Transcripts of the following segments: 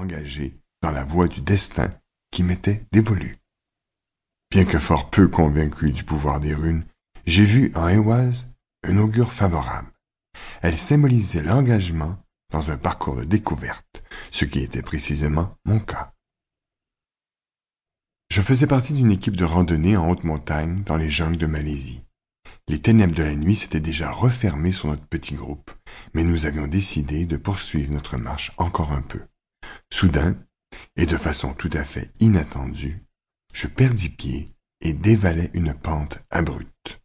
engagé dans la voie du destin qui m'était dévolu. Bien que fort peu convaincu du pouvoir des runes, j'ai vu en Eoise un augure favorable. Elle symbolisait l'engagement dans un parcours de découverte, ce qui était précisément mon cas. Je faisais partie d'une équipe de randonnée en haute montagne dans les jungles de Malaisie. Les ténèbres de la nuit s'étaient déjà refermées sur notre petit groupe, mais nous avions décidé de poursuivre notre marche encore un peu. Soudain, et de façon tout à fait inattendue, je perdis pied et dévalai une pente abrupte.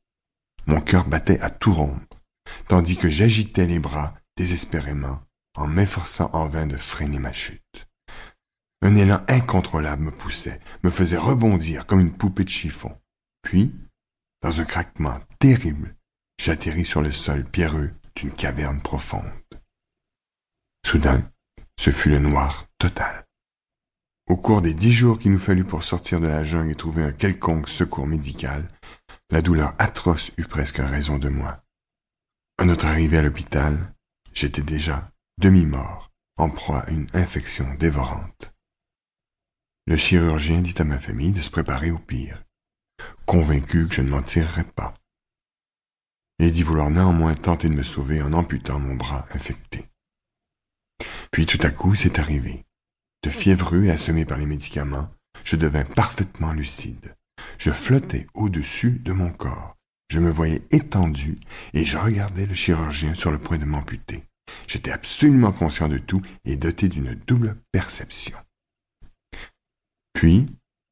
Mon cœur battait à tout rompre, tandis que j'agitais les bras désespérément en m'efforçant en vain de freiner ma chute. Un élan incontrôlable me poussait, me faisait rebondir comme une poupée de chiffon. Puis, dans un craquement terrible, j'atterris sur le sol pierreux d'une caverne profonde. Soudain, ce fut le noir Au cours des dix jours qu'il nous fallut pour sortir de la jungle et trouver un quelconque secours médical, la douleur atroce eut presque raison de moi. À notre arrivée à l'hôpital, j'étais déjà demi-mort, en proie à une infection dévorante. Le chirurgien dit à ma famille de se préparer au pire, convaincu que je ne m'en tirerais pas. Il dit vouloir néanmoins tenter de me sauver en amputant mon bras infecté. Puis tout à coup, c'est arrivé. De fiévreux et assommé par les médicaments, je devins parfaitement lucide. Je flottais au-dessus de mon corps. Je me voyais étendu et je regardais le chirurgien sur le point de m'amputer. J'étais absolument conscient de tout et doté d'une double perception. Puis,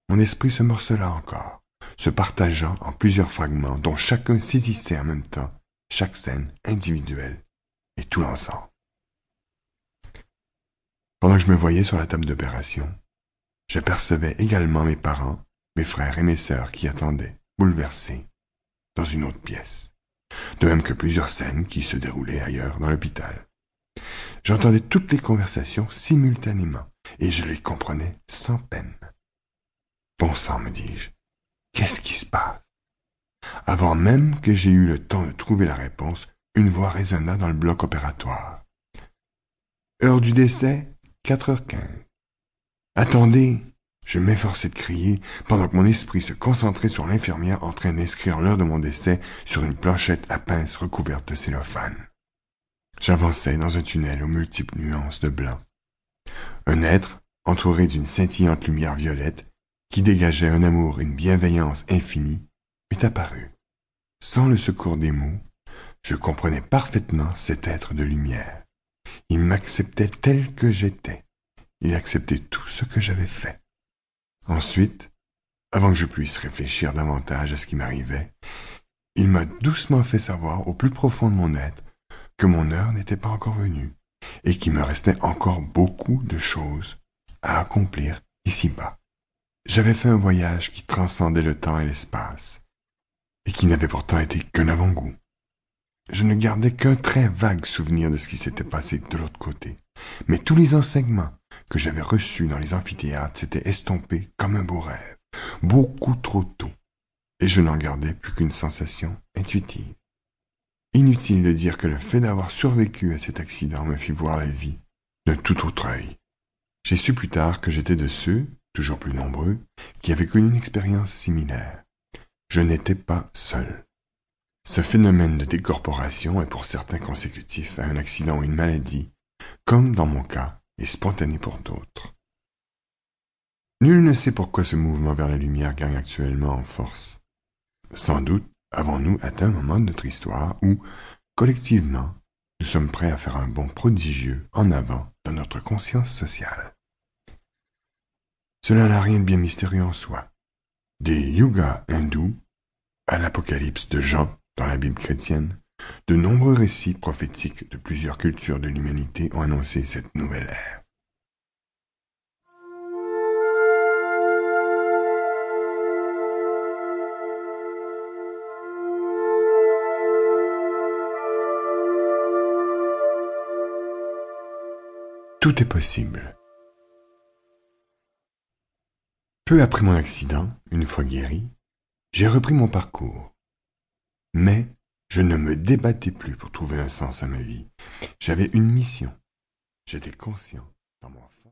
mon esprit se morcela encore, se partageant en plusieurs fragments dont chacun saisissait en même temps chaque scène individuelle et tout l'ensemble. Pendant que je me voyais sur la table d'opération, j'apercevais également mes parents, mes frères et mes sœurs qui attendaient, bouleversés, dans une autre pièce de même que plusieurs scènes qui se déroulaient ailleurs dans l'hôpital. J'entendais toutes les conversations simultanément, et je les comprenais sans peine. Bon sang, me dis-je, qu'est-ce qui se passe? Avant même que j'aie eu le temps de trouver la réponse, une voix résonna dans le bloc opératoire. Heure du décès, 4h15. Attendez, je m'efforçai de crier pendant que mon esprit se concentrait sur l'infirmière en train d'inscrire l'heure de mon décès sur une planchette à pince recouverte de cellophane. J'avançais dans un tunnel aux multiples nuances de blanc. Un être, entouré d'une scintillante lumière violette, qui dégageait un amour et une bienveillance infinie, m'est apparu. Sans le secours des mots, je comprenais parfaitement cet être de lumière. Il m'acceptait tel que j'étais. Il acceptait tout ce que j'avais fait. Ensuite, avant que je puisse réfléchir davantage à ce qui m'arrivait, il m'a doucement fait savoir au plus profond de mon être que mon heure n'était pas encore venue et qu'il me restait encore beaucoup de choses à accomplir ici-bas. J'avais fait un voyage qui transcendait le temps et l'espace et qui n'avait pourtant été qu'un avant-goût. Je ne gardais qu'un très vague souvenir de ce qui s'était passé de l'autre côté, mais tous les enseignements que j'avais reçus dans les amphithéâtres s'étaient estompés comme un beau rêve, beaucoup trop tôt, et je n'en gardais plus qu'une sensation intuitive. Inutile de dire que le fait d'avoir survécu à cet accident me fit voir la vie d'un tout autre œil. J'ai su plus tard que j'étais de ceux, toujours plus nombreux, qui avaient connu une expérience similaire. Je n'étais pas seul. Ce phénomène de décorporation est pour certains consécutif à un accident ou une maladie, comme dans mon cas, et spontané pour d'autres. Nul ne sait pourquoi ce mouvement vers la lumière gagne actuellement en force. Sans doute avons-nous atteint un moment de notre histoire où, collectivement, nous sommes prêts à faire un bond prodigieux en avant dans notre conscience sociale. Cela n'a rien de bien mystérieux en soi. Des yugas hindous à l'Apocalypse de Jean dans la Bible chrétienne, de nombreux récits prophétiques de plusieurs cultures de l'humanité ont annoncé cette nouvelle ère. Tout est possible. Peu après mon accident, une fois guéri, j'ai repris mon parcours. Mais je ne me débattais plus pour trouver un sens à ma vie. J'avais une mission. J'étais conscient